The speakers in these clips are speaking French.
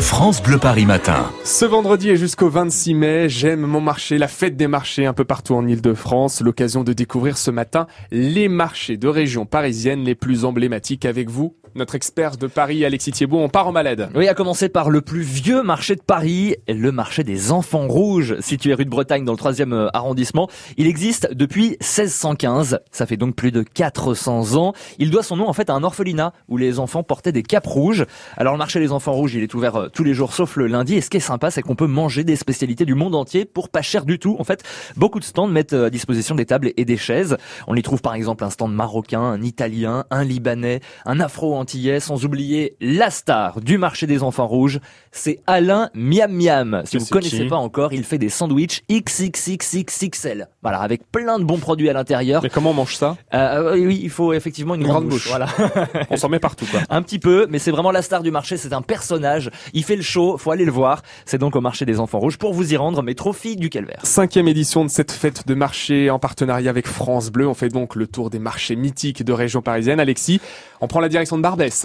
France Bleu Paris Matin. Ce vendredi et jusqu'au 26 mai, j'aime mon marché, la fête des marchés un peu partout en Ile-de-France. L'occasion de découvrir ce matin les marchés de région parisienne les plus emblématiques avec vous. Notre expert de Paris, Alexis Thiebaud, on part en malade. Oui, à commencer par le plus vieux marché de Paris, le marché des enfants rouges, situé rue de Bretagne dans le 3 euh, arrondissement. Il existe depuis 1615, ça fait donc plus de 400 ans. Il doit son nom en fait à un orphelinat où les enfants portaient des capes rouges. Alors le marché des enfants rouges, il est ouvert euh, tous les jours sauf le lundi. Et ce qui est sympa, c'est qu'on peut manger des spécialités du monde entier pour pas cher du tout. En fait, beaucoup de stands mettent euh, à disposition des tables et des chaises. On y trouve par exemple un stand marocain, un italien, un libanais, un afro antillais, sans oublier la star du marché des enfants rouges, c'est Alain Miam Miam. Si vous ne connaissez pas encore, il fait des sandwichs XXXXXL. Voilà, avec plein de bons produits à l'intérieur. Mais comment on mange ça? Euh, Oui, il faut effectivement une, grande, bouche. Voilà. on s'en met partout, quoi. Un petit peu, mais c'est vraiment la star du marché. C'est un personnage. Il fait le show. Faut aller le voir. C'est donc au marché des enfants rouges. Pour vous y rendre, métro Fille du Calvaire. Cinquième édition de cette fête de marché en partenariat avec France Bleu. On fait donc le tour des marchés mythiques de région parisienne. Alexis, on prend la direction de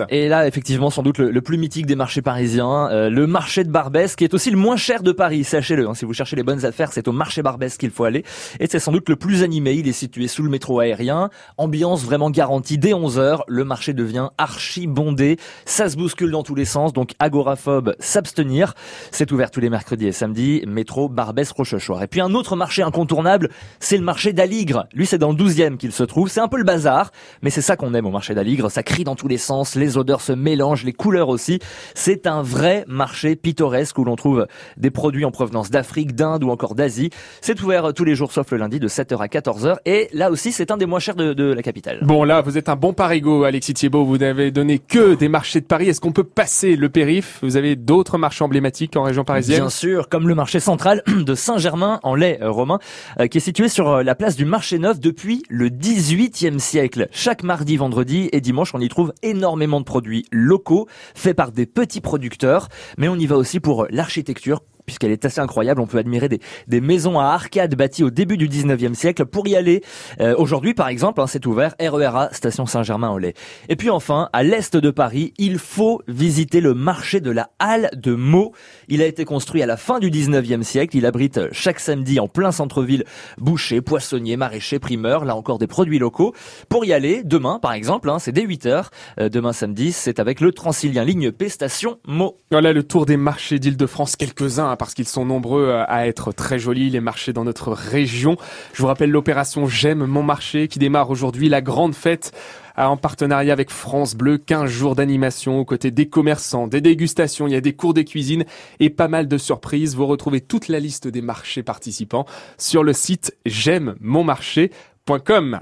Et là, effectivement, sans doute le, plus mythique des marchés parisiens, euh, le marché de Barbès, qui est aussi le moins cher de Paris, sachez-le. Hein, si vous cherchez les bonnes affaires, c'est au marché Barbès qu'il faut aller. Et c'est sans doute le plus animé. Il est situé sous le métro aérien. Ambiance vraiment garantie dès 11 heures. Le marché devient archi bondé. Ça se bouscule dans tous les sens, donc agoraphobe, s'abstenir. C'est ouvert tous les mercredis et samedis. Métro Barbès Rochechouart. Et puis un autre marché incontournable, c'est le marché d'Aligre. Lui, c'est dans le 12e qu'il se trouve. C'est un peu le bazar, mais c'est ça qu'on aime au marché d'Aligre. Ça crie dans tous les sens. Les odeurs se mélangent, les couleurs aussi. C'est un vrai marché pittoresque où l'on trouve des produits en provenance d'Afrique, d'Inde ou encore d'Asie. C'est ouvert tous les jours sauf le lundi de 7h à 14h et là aussi c'est un des moins chers de, la capitale. Bon là vous êtes un bon parigo Alexis Thiebaud, vous n'avez donné que des marchés de Paris. Est-ce qu'on peut passer le périph? Vous avez d'autres marchés emblématiques en région parisienne? Bien sûr, comme le marché central de Saint-Germain en lait euh, romain euh, qui est situé sur euh, la place du marché neuf depuis le 18e siècle. Chaque mardi, vendredi et dimanche on y trouve énormément de produits locaux faits par des petits producteurs, mais on y va aussi pour l'architecture puisqu'elle est assez incroyable. On peut admirer des, des maisons à arcades bâties au début du 19e siècle. Pour y aller, euh, aujourd'hui par exemple, hein, c'est ouvert, RERA, station Saint-Germain-en-Laye. Et puis enfin, à l'est de Paris, il faut visiter le marché de la Halle de Meaux. Il a été construit à la fin du 19e siècle. Il abrite chaque samedi en plein centre-ville bouchers, poissonniers, maraîchers, primeurs, là encore des produits locaux. Pour y aller, demain par exemple, hein, c'est dès 8h. Euh, demain samedi, c'est avec le Transilien Ligne P, station Meaux. Voilà le tour des marchés d'Île-de-France, quelques-uns parce qu'ils sont nombreux euh, à être très jolis, les marchés dans notre région. Je vous rappelle l'opération J'aime mon marché qui démarre aujourd'hui, la grande fête euh, en partenariat avec France Bleu, 15 jours d'animation aux côtés des commerçants, des dégustations, il y a des cours de cuisine et pas mal de surprises. Vous retrouvez toute la liste des marchés participants sur le site j'aime mon marché.com.